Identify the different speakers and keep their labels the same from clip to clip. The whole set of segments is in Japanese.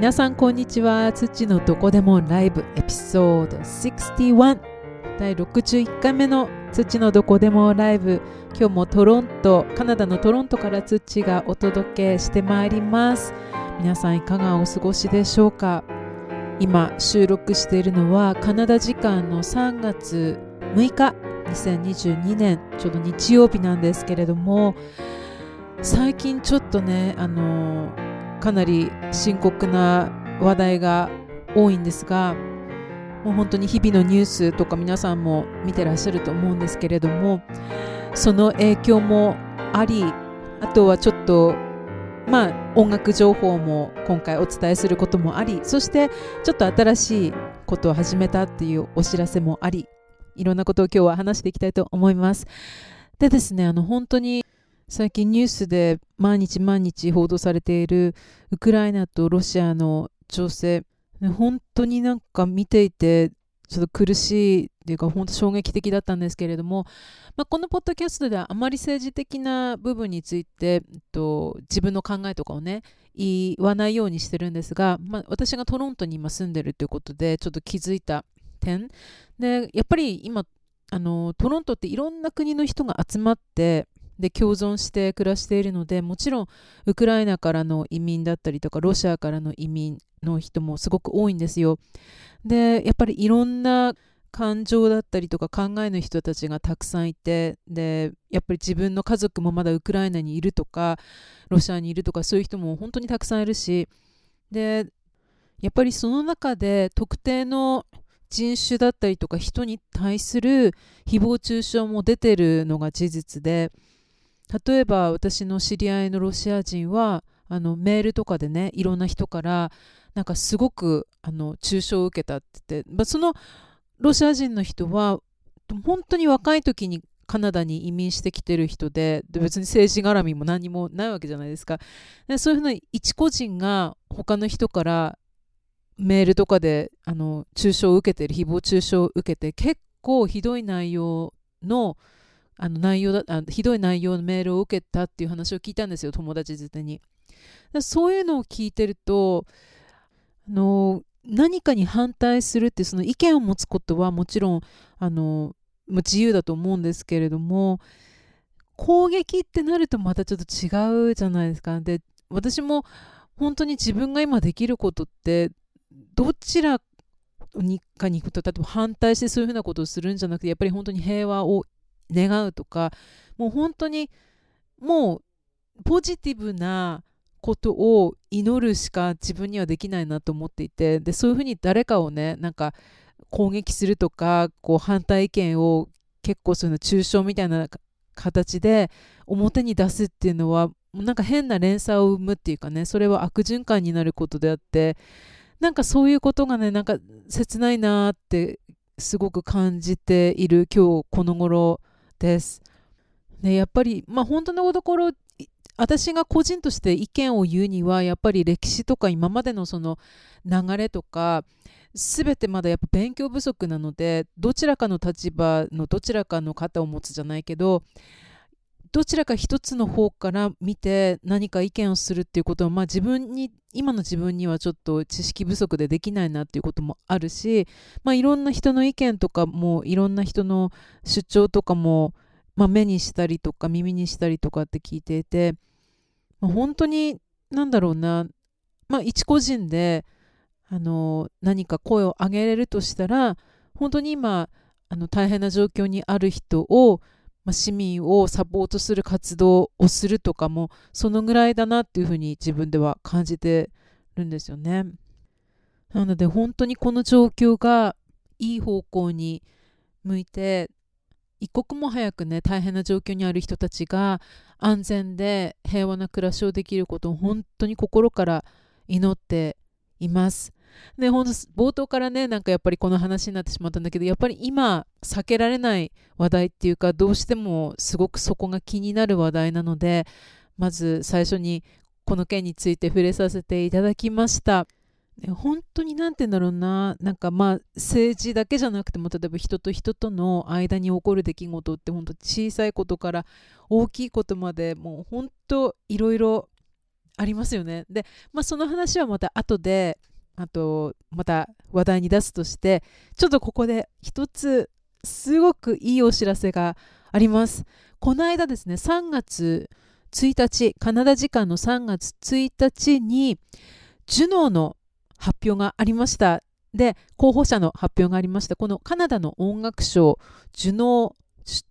Speaker 1: 皆さんこんにちは。土のどこでもライブエピソード61第61回目の土のどこでもライブ。今日もトロントカナダのトロントから土がお届けしてまいります。皆さんいかがお過ごしでしょうか？今収録しているのはカナダ時間の3月6日2022年。ちょうど日曜日なんですけれども最近ちょっとねあのかなり深刻な話題が多いんですがもう本当に日々のニュースとか皆さんも見てらっしゃると思うんですけれどもその影響もありあとはちょっとまあ音楽情報も今回お伝えすることもありそしてちょっと新しいことを始めたっていうお知らせもありいろんなことを今日は話していきたいと思います。でですねあの本当に最近ニュースで毎日毎日報道されているウクライナとロシアの情勢。本当になんか見ていてちょっと苦しいっていうか本当衝撃的だったんですけれども、まあ、このポッドキャストではあまり政治的な部分について、えっと、自分の考えとかをね言わないようにしてるんですが、まあ、私がトロントに今住んでるということでちょっと気づいた点。でやっぱり今あのトロントっていろんな国の人が集まってで共存して暮らしているのでもちろんウクライナからの移民だったりとかロシアからの移民の人もすごく多いんですよ。でやっぱりいろんな感情だったりとか考えの人たちがたくさんいてでやっぱり自分の家族もまだウクライナにいるとかロシアにいるとかそういう人も本当にたくさんいるしでやっぱりその中で特定の人種だったりとか人に対する誹謗中傷も出てるのが事実で例えば私の知り合いのロシア人はあのメールとかでねいろんな人からなんかすごくあの中傷を受けたって言って、まあ、そのロシア人の人は本当に若い時にカナダに移民してきてる人でで別に政治絡みも何もないわけじゃないですか。でそういうふうに一個人が他の人からメールとかであの中傷を受けてる誹謗中傷を受けて結構ひどい内容のあの内容だあひどい内容のメールを受けたっていう話を聞いたんですよ友達づてに。そういうのを聞いてるとあの何かに反対するってその意見を持つことはもちろんあの自由だと思うんですけれども攻撃ってなるとまたちょっと違うじゃないですか。で私も本当に自分が今できることってどちらにかに行くと例えば反対してそういうふうなことをするんじゃなくてやっぱり本当に平和を願うとかもう本当にもうポジティブなことを祈るしか自分にはできないなと思っていてでそういうふうに誰かをねなんか攻撃するとかこう反対意見を結構そういうの抽象みたいな形で表に出すっていうのはなんか変な連鎖を生むっていうかねそれは悪循環になることであってなんかそういうことがねなんか切ないなってすごく感じている今日この頃です。で、やっぱり、まあ、本当のところ私が個人として意見を言うにはやっぱり歴史とか今までのその流れとか全てまだやっぱ勉強不足なのでどちらかの立場のどちらかの肩を持つじゃないけどどちらか一つの方から見て何か意見をするっていうことは、まあ、自分に今の自分にはちょっと知識不足でできないなっていうこともあるし、まあ、いろんな人の意見とかもいろんな人の主張とかも、まあ、目にしたりとか耳にしたりとかって聞いていて、まあ、本当に何だろうな、まあ、一個人であの何か声を上げれるとしたら本当に今あの大変な状況にある人をま、市民をサポートする活動をするとかもそのぐらいだなっていうふうに自分では感じてるんですよね。なので本当にこの状況がいい方向に向いて一刻も早くね大変な状況にある人たちが安全で平和な暮らしをできることを本当に心から祈っています。ね、ほんと冒頭からねなんかやっぱりこの話になってしまったんだけどやっぱり今避けられない話題っていうかどうしてもすごくそこが気になる話題なのでまず最初にこの件について触れさせていただきました。本当に何て言うんだろうななんかまあ政治だけじゃなくても例えば人と人との間に起こる出来事って本当小さいことから大きいことまでもう本当いろいろありますよね。で、まあ、その話はまた後であとまた話題に出すとしてちょっとここで一つすごくいいお知らせがあります。この間ですね3月1日カナダ時間の3月1日にジュノーの発表がありましたで候補者の発表がありましたこのカナダの音楽賞ジュノー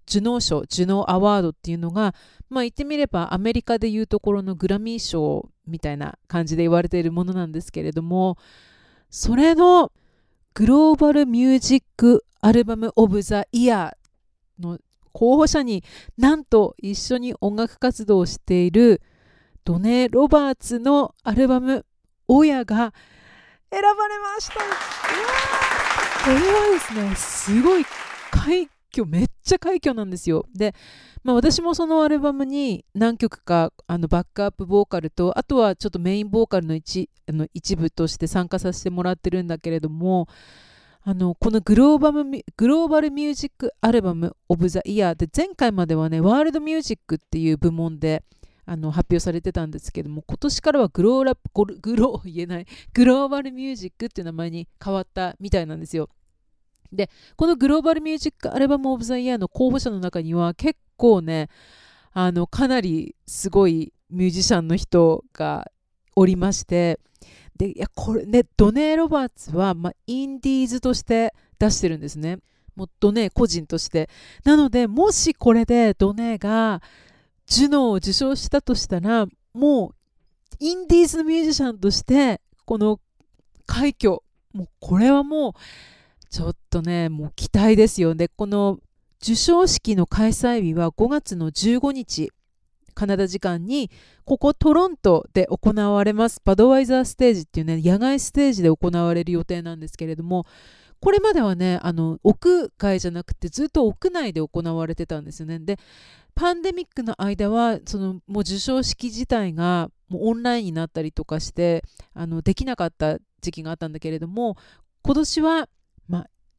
Speaker 1: ジュノー賞ジュノーアワードっていうのがまあ言ってみればアメリカでいうところのグラミー賞みたいな感じで言われているものなんですけれどもそれのグローバルミュージックアルバムオブザイヤーの候補者になんと一緒に音楽活動をしているドネ・ロバーツのアルバム「親」が選ばれました。これはですねすごい快挙めっちゃ快挙なんですよでまあ、私もそのアルバムに何曲かあのバックアップボーカルとあとはちょっとメインボーカルの一あの一部として参加させてもらってるんだけれどもあのこのグローバルグローバルミュージックアルバムオブザイヤーで前回まではねワールドミュージックっていう部門であの発表されてたんですけども今年からはグローラグロ言えないグローバルミュージックっていう名前に変わったみたいなんですよ。でこのグローバルミュージックアルバムオブザイヤーの候補者の中には結構ねあのかなりすごいミュージシャンの人がおりましてでいやこれねドネー・ロバーツは、まあ、インディーズとして出してるんですね。もっとね個人として。なのでもしこれでドネーがジュノーを受賞したとしたらもうインディーズのミュージシャンとしてこの快挙もうこれはもうちょっとねもう期待ですよ。でこの授賞式の開催日は5月の15日。カナダ時間にここトロントで行われます。バドワイザーステージっていうね野外ステージで行われる予定なんですけれどもこれまではねあの屋外じゃなくてずっと屋内で行われてたんですよね。でパンデミックの間はそのもう授賞式自体がもうオンラインになったりとかしてあのできなかった時期があったんだけれども今年は、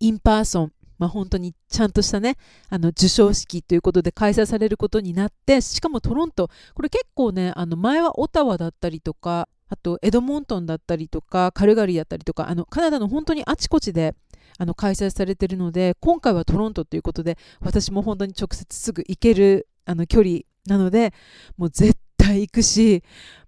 Speaker 1: in person まあ、本当にちゃんとしたねあの授賞式ということで開催されることになってしかもトロント。これ結構ねあの前はオタワだったりとかあとエドモントンだったりとかカルガリーだったりとかあのカナダの本当にあちこちであの開催されてるので今回はトロントということで私も本当に直接すぐ行けるあの距離なのでもう絶対行くし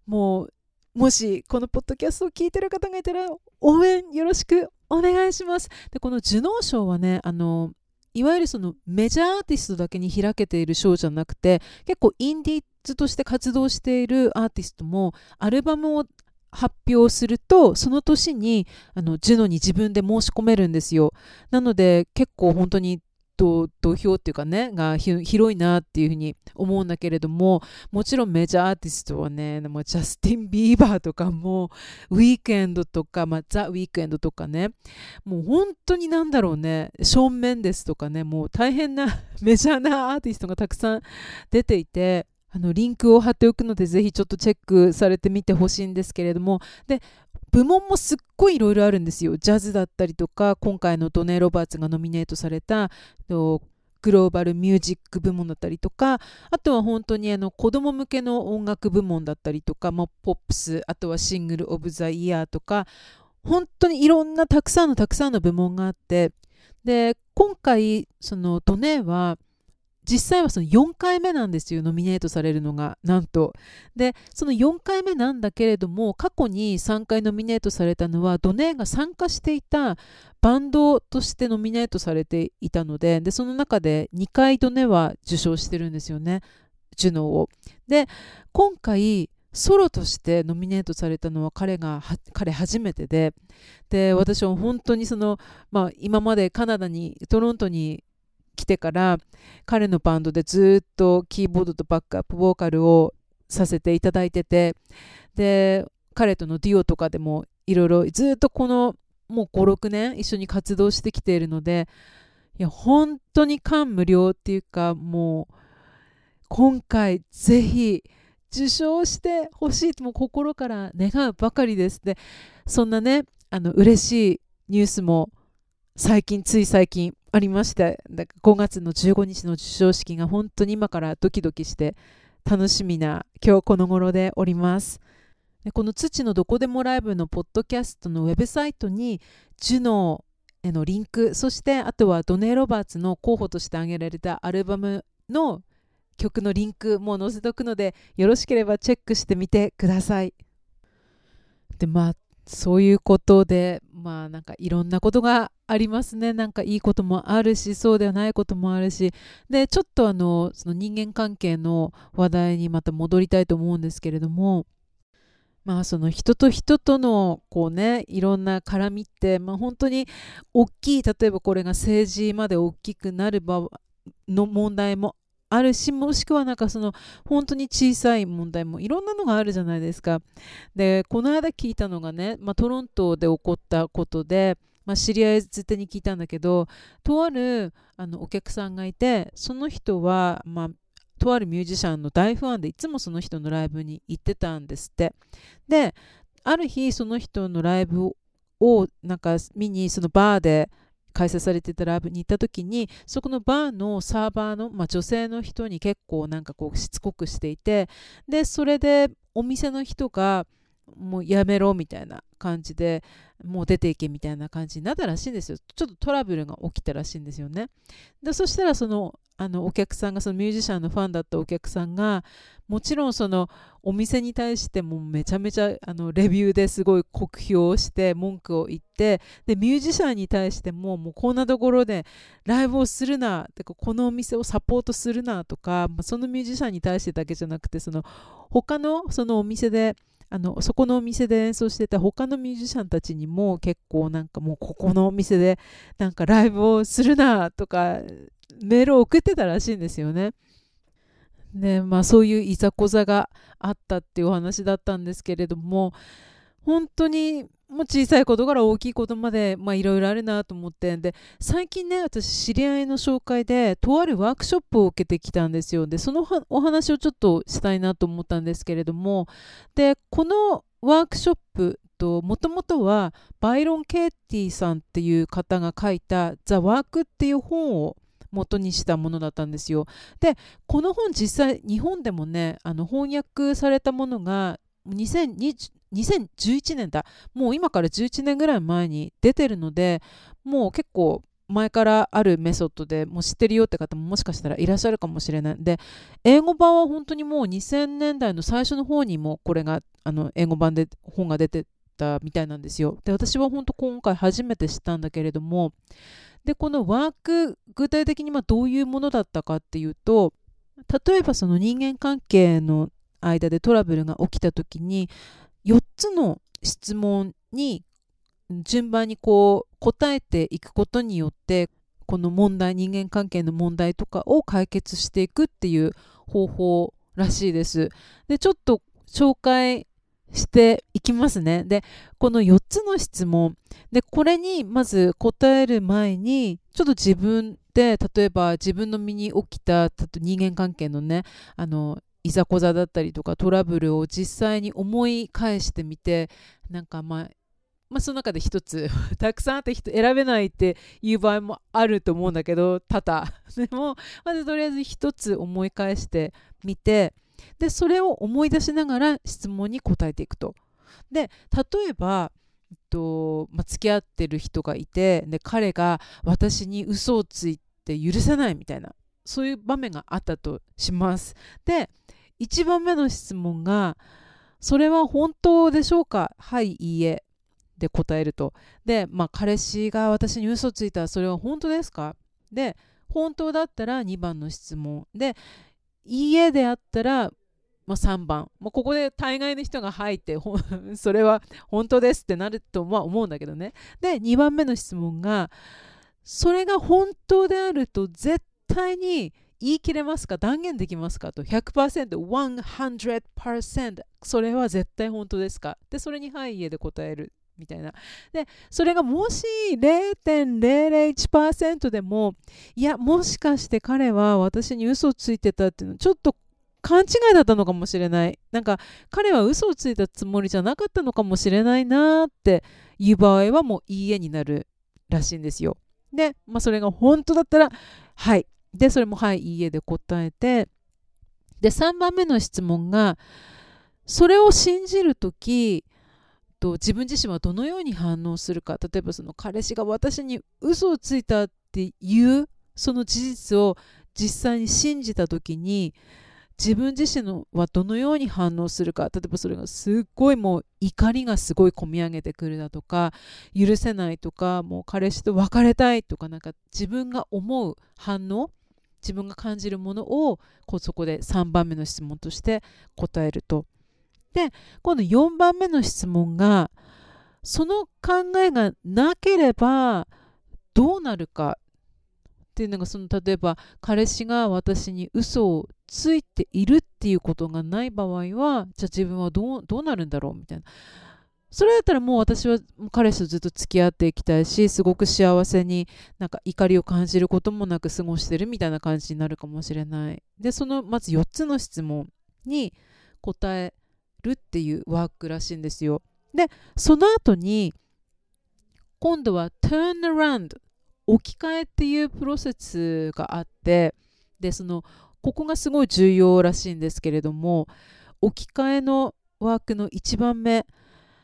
Speaker 1: もうもしこのポッドキャストを聞いてる方がいたら応援よろしくお願いします。でこのジュノー賞はねあのいわゆるそのメジャーアーティストだけに開けている賞じゃなくて結構インディーズとして活動しているアーティストもアルバムを発表するとその年にあのジュノに自分で申し込めるんですよなので結構本当に土俵っていうかねが広いなっていうふうに思うんだけれどももちろんメジャーアーティストはねもジャスティン・ビーバーとかもウィークエンドとか、まあ、ザ・ウィークエンドとかねもう本当になんだろうねショーン・メンデスとかねもう大変な メジャーなアーティストがたくさん出ていてあのリンクを貼っておくのでぜひちょっとチェックされてみてほしいんですけれどもで部門もすっごいいろいろあるんですよ。ジャズだったりとか、今回のドネ・ロバーツがノミネートされたグローバルミュージック部門だったりとか、あとは本当にあの子供向けの音楽部門だったりとか、まあ、ポップス、あとはシングル・オブ・ザ・イヤーとか、本当にいろんなたくさんのたくさんの部門があって、で、今回、そのドネは、実際はその4回目なんですよノミネートされるのがなんと。でその4回目なんだけれども過去に3回ノミネートされたのはドネーが参加していたバンドとしてノミネートされていたのででその中で2回ドネは受賞してるんですよねジュノーを。で今回ソロとしてノミネートされたのは彼が彼初めてで。で私は本当にその、まあ、今までカナダにトロントに来てから彼のバンドでずっとキーボードとバックアップボーカルをさせていただいててで彼とのデュオとかでもいろいろずっとこのもう56年一緒に活動してきているのでいや本当に感無量っていうかもう今回ぜひ受賞してほしいとも心から願うばかりです。でそんなねあの嬉しいニュースも最近つい最近ありましてだ5月の15日の授賞式が本当に今からドキドキして楽しみな今日この頃でおりますこの土のどこでもライブのポッドキャストのウェブサイトにジュノーへのリンクそしてあとはドネー・ロバーツの候補として挙げられたアルバムの曲のリンクも載せておくのでよろしければチェックしてみてください。でまあそういうことでまあなんかいろんなことがありますね。なんかいいこともあるしそうではないこともあるし。でちょっとあのその人間関係の話題にまた戻りたいと思うんですけれども。まあその人と人とのこうねいろんな絡みって、まあ、本当に大きい例えばこれが政治まで大きくなる場の問題もあるしもしくはなんかその本当に小さい問題もいろんなのがあるじゃないですか。でこの間聞いたのがね、まあ、トロントで起こったことで、まあ、知り合い絶対に聞いたんだけどとあるあのお客さんがいてその人は、まあ、とあるミュージシャンの大ファンでいつもその人のライブに行ってたんですって。である日その人のライブをなんか見にそのバーで開催されてたライブに行った時にそこのバーのサーバーの、まあ、女性の人に結構なんかこうしつこくしていてでそれでお店の人がもうやめろみたいな感じでもう出ていけみたいな感じになったらしいんですよ。ちょっとトラブルが起きたらしいんですよね。でそしたらそのあのお客さんがそのミュージシャンのファンだったお客さんがもちろんそのお店に対してもめちゃめちゃあのレビューですごい酷評をして文句を言ってでミュージシャンに対してももうこんなところでライブをするなてかこのお店をサポートするなとか、まあ、そのミュージシャンに対してだけじゃなくてその他のそのお店であのそこのお店で演奏してた他のミュージシャンたちにも結構なんかもうここのお店で なんかライブをするなとかメールを送ってたらしいんですよね。でまあそういういざこざがあったっていうお話だったんですけれども本当にもう小さいことから大きいことまでいろいろあるなと思ってで最近ね私知り合いの紹介でとあるワークショップを受けてきたんですよでそのお話をちょっとしたいなと思ったんですけれどもでこのワークショップともともとはバイロン・ケイティさんっていう方が書いた「ザ・ワーク」っていう本を元にしたものだったんですよ。でこの本実際日本でもねあの翻訳されたものが2020 2011年だ。もう今から11年ぐらい前に出てるのでもう結構前からあるメソッドでもう知ってるよって方ももしかしたらいらっしゃるかもしれない。で英語版は本当にもう2000年代の最初の方にもこれがあの英語版で本が出てたみたいなんですよ。で私は本当今回初めて知ったんだけれどもでこのワーク具体的にまどういうものだったかっていうと例えばその人間関係の間でトラブルが起きた時に4つの質問に順番にこう答えていくことによってこの問題人間関係の問題とかを解決していくっていう方法らしいです。でちょっと紹介していきますね。で、この4つの質問。で、これにまず答える前に、ちょっと自分で、例えば自分の身に起きた人間関係のね、あの、いざこざだったりとかトラブルを実際に思い返してみて、なんかまあ、まあ、その中で一つ たくさんあって選べないっていう場合もあると思うんだけど多々 でもまずとりあえず一つ思い返してみてでそれを思い出しながら質問に答えていくと。で例えばえっとまあ、付き合ってる人がいてで彼が私に嘘をついて許せないみたいなそういう場面があったとします。で1番目の質問が「それは本当でしょうか？はいいいえ」で答えると。で、まあ、彼氏が私に嘘ついたらそれは本当ですか？で本当だったら2番の質問。でいいえであったらまあ、3番、まあ、ここで大概の人が入って それは本当ですってなるとは思うんだけどね。で2番目の質問がそれが本当であると絶対に言い切れますか？断言できますか？と 100%100% それは絶対本当ですか？でそれに「はい家で答えるみたいなでそれがもし0.001%でもいやもしかして彼は私に嘘をついてたっていうのちょっと勘違いだったのかもしれない。なんか彼は嘘をついたつもりじゃなかったのかもしれないなっていう場合はもういいえになるらしいんですよ。で、まあ、それが本当だったらはい。で、それもはい、いいえで答えて、で、3番目の質問が、それを信じる時と自分自身はどのように反応するか。例えばその彼氏が私に嘘をついたっていうその事実を実際に信じた時に自分自身のはどのように反応するか。例えばそれがすっごいもう怒りがすごいこみ上げてくるだとか許せないとかもう彼氏と別れたいとかなんか自分が思う反応自分が感じるものをこうそこで3番目の質問として答えると。で今度4番目の質問がその考えがなければどうなるかっていうのがその例えば彼氏が私に嘘をついているっていうことがない場合はじゃあ自分はどうどうなるんだろうみたいなそれだったらもう私は彼氏とずっと付き合っていきたいしすごく幸せになんか怒りを感じることもなく過ごしてるみたいな感じになるかもしれない。でそのまず4つの質問に答えるっていうワークらしいんですよ。でその後に今度は turn around 置き換えっていうプロセスがあってでそのここがすごい重要らしいんですけれども置き換えのワークの1番目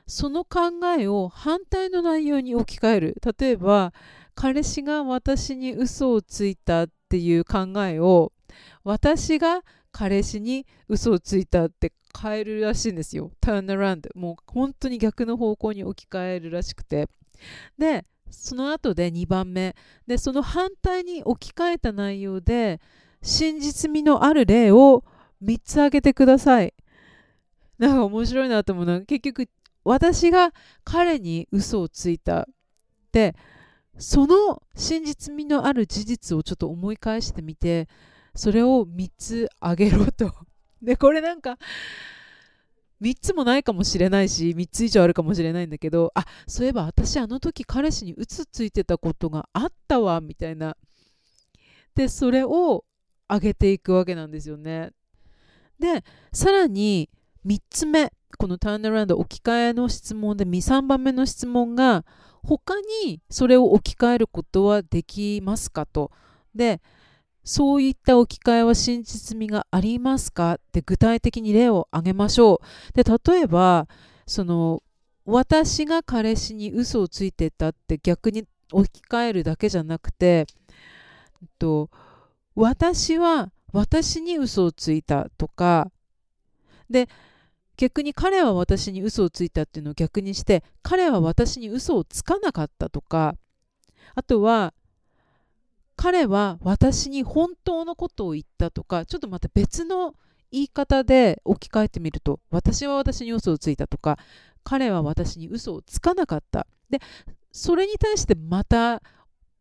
Speaker 1: その考えを反対の内容に置き換える例えば彼氏が私に嘘をついたっていう考えを私が彼氏に嘘をついたって変えるらしいんですよ。ターンアラウンド。もう本当に逆の方向に置き換えるらしくて。で、その後で2番目。で、その反対に置き換えた内容で、真実味のある例を3つ挙げてください。なんか面白いなと思うのは、結局、私が彼に嘘をついた。で、その真実味のある事実をちょっと思い返してみて、それを3つあげろと。で、これなんか、3つもないかもしれないし3つ以上あるかもしれないんだけどあそういえば私あの時彼氏にうつついてたことがあったわみたいなでそれを上げていくわけなんですよねでさらに3つ目このターンアラウンド置き換えの質問で23番目の質問が他にそれを置き換えることはできますかとでそういった置き換えは真実味がありますか？って具体的に例を挙げましょう。で例えばその私が彼氏に嘘をついてたって逆に置き換えるだけじゃなくて、えっと、私は私に嘘をついたとかで逆に彼は私に嘘をついたっていうのを逆にして彼は私に嘘をつかなかったとかあとは彼は私に本当のことを言ったとかちょっとまた別の言い方で置き換えてみると私は私に嘘をついたとか彼は私に嘘をつかなかった。でそれに対してまた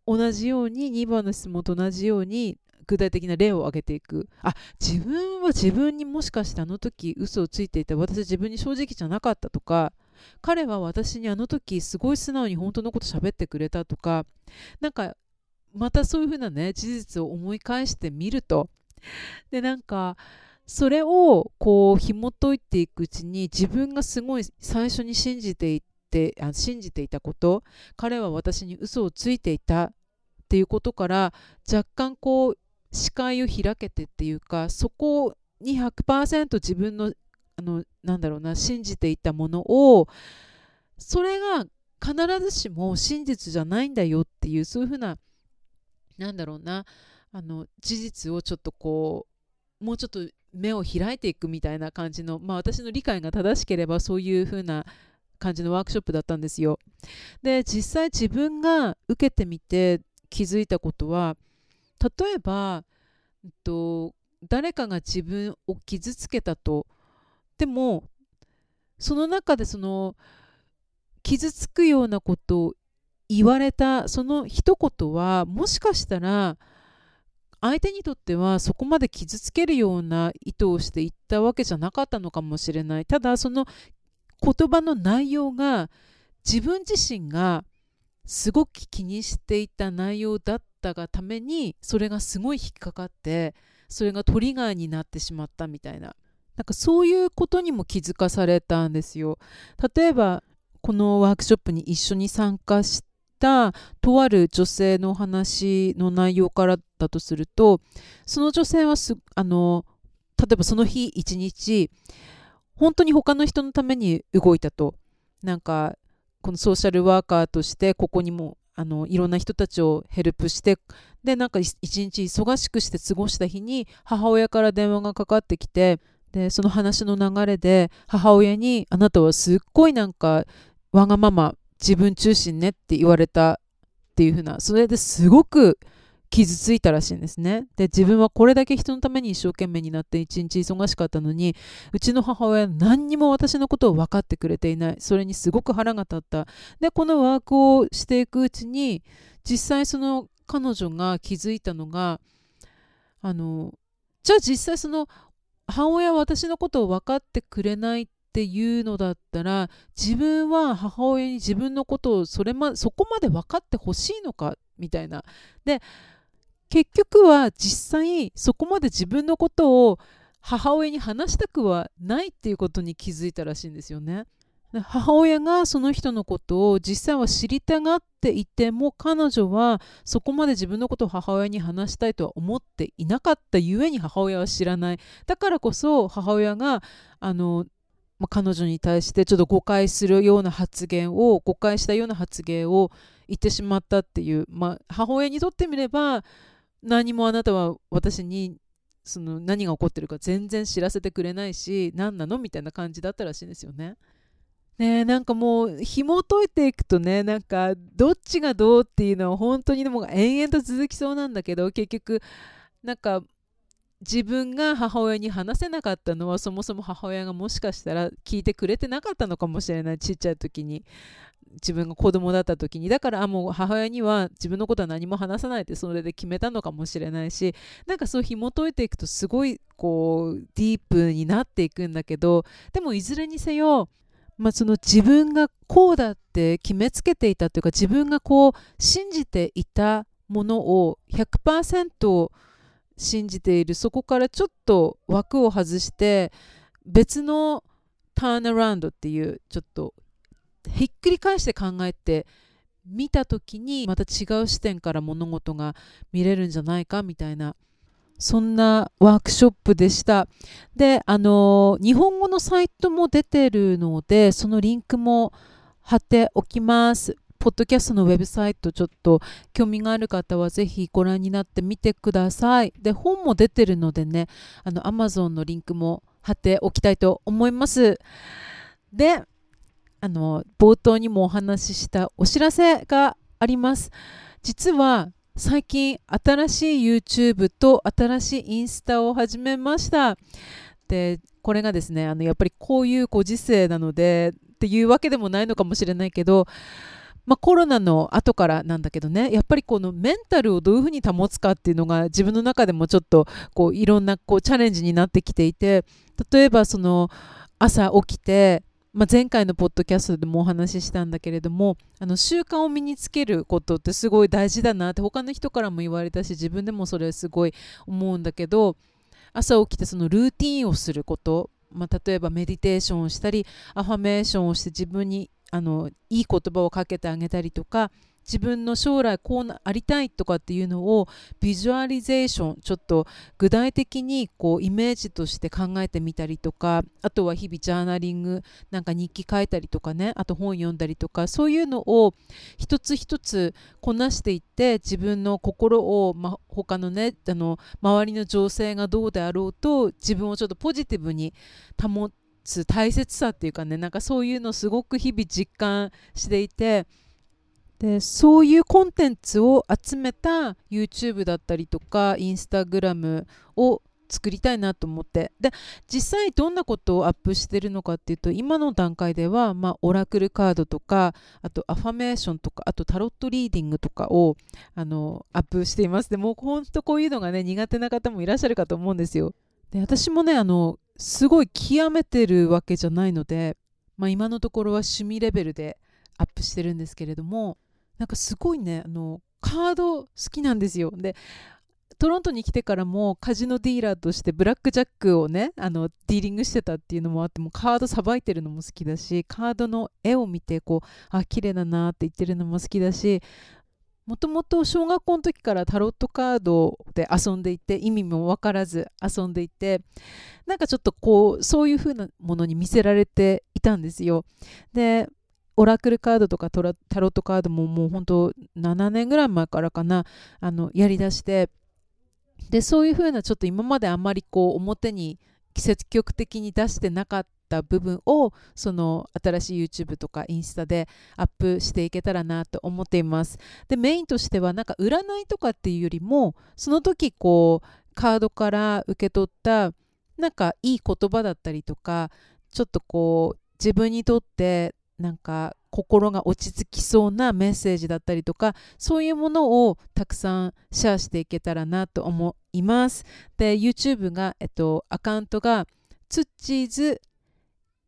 Speaker 1: 同じように2番の質問と同じように具体的な例を挙げていく。あ自分は自分にもしかしてあの時嘘をついていた私自分に正直じゃなかったとか彼は私にあの時すごい素直に本当のこと喋ってくれたとかなんかまたそういうふうなね事実を思い返してみると。でなんかそれをこう紐解いていくうちに自分がすごい最初に信じていってあ信じていたこと彼は私に嘘をついていたっていうことから若干こう視界を開けてっていうかそこに100%自分のあのなんだろうな信じていたものをそれが必ずしも真実じゃないんだよっていうそういうふうななんだろうなあの事実をちょっとこうもうちょっと目を開いていくみたいな感じの、まあ、私の理解が正しければそういう風な感じのワークショップだったんですよ。で実際自分が受けてみて気づいたことは例えば、えっと、誰かが自分を傷つけたと。でもその中でその傷つくようなことを言われたその一言はもしかしたら相手にとってはそこまで傷つけるような意図をして言ったわけじゃなかったのかもしれない。ただその言葉の内容が自分自身がすごく気にしていた内容だったがためにそれがすごい引っかかってそれがトリガーになってしまったみたいな。なんかそういうことにも気づかされたんですよ。例えばこのワークショップに一緒に参加したとある女性の話の内容からだとするとその女性はあの例えばその日一日本当に他の人のために動いたと。なんかこのソーシャルワーカーとしてここにもあのいろんな人たちをヘルプしてでなんか一日忙しくして過ごした日に母親から電話がかかってきてでその話の流れで母親に「あなたはすっごいなんかわがまま自分中心ね」って言われたっていうふうなそれですごく傷ついたらしいんですね。で自分はこれだけ人のために一生懸命になって一日忙しかったのにうちの母親は何にも私のことを分かってくれていないそれにすごく腹が立ったでこのワークをしていくうちに実際その彼女が気づいたのがあのじゃあ実際その母親は私のことを分かってくれないっていうのだったら自分は母親に自分のことをそれ、ま、そこまで分かってほしいのか？みたいな。で結局は実際そこまで自分のことを母親に話したくはないっていうことに気づいたらしいんですよね。母親がその人のことを実際は知りたがっていても彼女はそこまで自分のことを母親に話したいとは思っていなかったゆえに母親は知らないだからこそ母親があの、ま、彼女に対してちょっと誤解するような発言を誤解したような発言を言ってしまったっていう、ま、母親にとってみれば何もあなたは私にその何が起こってるか全然知らせてくれないし何なのみたいな感じだったらしいんですよね。ねなんかもう紐解いていくとねなんかどっちがどうっていうのは本当にでも延々と続きそうなんだけど結局なんか自分が母親に話せなかったのはそもそも母親がもしかしたら聞いてくれてなかったのかもしれないちっちゃい時に自分が子供だった時にだからあもう母親には自分のことは何も話さないってそれで決めたのかもしれないしなんかそう紐解いていくとすごいこうディープになっていくんだけどでもいずれにせよまあ、その自分がこうだって決めつけていたというか自分がこう信じていたものを100%信じているそこからちょっと枠を外して別のターンアラウンドっていうちょっとひっくり返して考えて見た時にまた違う視点から物事が見れるんじゃないかみたいなそんなワークショップでした。で、あの日本語のサイトも出てるので、そのリンクも貼っておきます。ポッドキャストのウェブサイト、ちょっと興味がある方はぜひご覧になってみてください。で、本も出てるのでね、あの Amazon のリンクも貼っておきたいと思います。で、あの冒頭にもお話ししたお知らせがあります。実は最近新しい YouTube と新しいインスタを始めましたでこれがですねあのやっぱりこういうご時世なのでっていうわけでもないのかもしれないけどまあ、コロナの後からなんだけどねやっぱりこのメンタルをどういうふうに保つかっていうのが自分の中でもちょっとこういろんなこうチャレンジになってきていて例えばその朝起きてまあ、前回のポッドキャストでもお話ししたんだけれどもあの習慣を身につけることってすごい大事だなって他の人からも言われたし自分でもそれすごい思うんだけど朝起きてそのルーティンをすること、まあ、例えばメディテーションをしたりアファメーションをして自分にあのいい言葉をかけてあげたりとか自分の将来こうありたいとかっていうのをビジュアリゼーションちょっと具体的にこうイメージとして考えてみたりとかあとは日々ジャーナリングなんか日記書いたりとかねあと本読んだりとかそういうのを一つ一つこなしていって自分の心を、ま、他のねあの周りの情勢がどうであろうと自分をちょっとポジティブに保つ大切さっていうかねなんかそういうのすごく日々実感していて。でそういうコンテンツを集めた YouTube だったりとか Instagram を作りたいなと思って。で実際どんなことをアップしてるのかっていうと今の段階では、まあ、オラクルカードとかあとアファメーションとかあとタロットリーディングとかをあのアップしています。でも本当こういうのがね苦手な方もいらっしゃるかと思うんですよ。で私もねあのすごい極めてるわけじゃないので、まあ、今のところは趣味レベルでアップしてるんですけれどもなんかすごいねあのカード好きなんですよでトロントに来てからもカジノディーラーとしてブラックジャックをねあのディーリングしてたっていうのもあってもカードさばいてるのも好きだしカードの絵を見てこうあ綺麗だなって言ってるのも好きだしもともと小学校の時からタロットカードで遊んでいて意味も分からず遊んでいてなんかちょっとこうそういう風なものに見せられていたんですよ。でオラクルカードとかタロットカードももう本当7年ぐらい前からかな。あのやりだして。でそういう風なちょっと今まであんまりこう表に積極的に出してなかった部分をその新しい YouTube とかインスタでアップしていけたらなと思っています。でメインとしてはなんか占いとかっていうよりもその時こうカードから受け取ったなんかいい言葉だったりとかちょっとこう自分にとってなんか心が落ち着きそうなメッセージだったりとかそういうものをたくさんシェアしていけたらなと思います。で YouTube が、えっと、アカウントがツッチーズ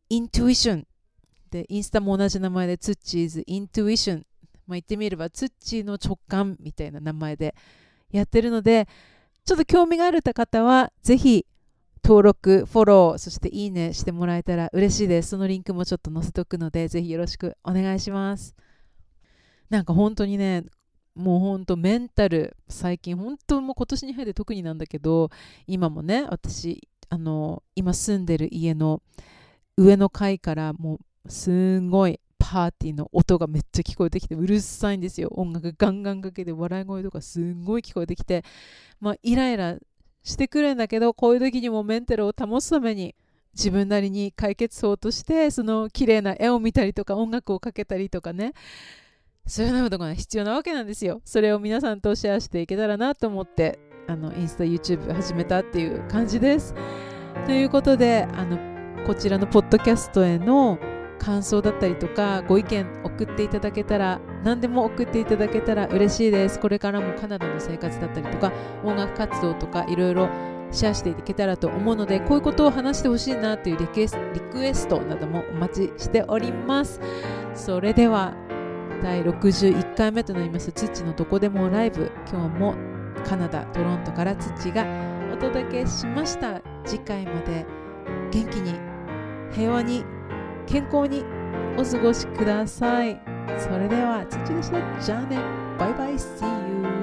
Speaker 1: イントゥイションでインスタも同じ名前でツッチーズイントゥイションまあ、言ってみればツッチーの直感みたいな名前でやってるのでちょっと興味がある方はぜひ登録、フォロー、そしていいねしてもらえたら嬉しいです。そのリンクもちょっと載せておくので、ぜひよろしくお願いします。なんか本当にね、もう本当メンタル、最近本当もう今年に入って特になんだけど、今もね、私、あの、今住んでる家の上の階からもうすんごいパーティーの音がめっちゃ聞こえてきてうるさいんですよ音楽ガンガンかけて笑い声とかすんごい聞こえてきてまあイライラしてくるんだけどこういう時にもメンタルを保つために自分なりに解決法としてその綺麗な絵を見たりとか音楽をかけたりとかね。そういうようなことが必要なわけなんですよ。それを皆さんとシェアしていけたらなと思ってあのインスタ YouTube 始めたっていう感じです。ということであのこちらのポッドキャストへの感想だったりとかご意見送っていただけたら何でも送っていただけたら嬉しいです。これからもカナダの生活だったりとか音楽活動とかいろいろシェアしていけたらと思うのでこういうことを話してほしいなというリクエスリクエストなどもお待ちしております。それでは第61回目となります土のどこでもライブ。今日もカナダトロントから土がお届けしました。次回まで元気に平和に健康にお過ごしください。それでは、土でした。じゃあね。バイバイ。See you.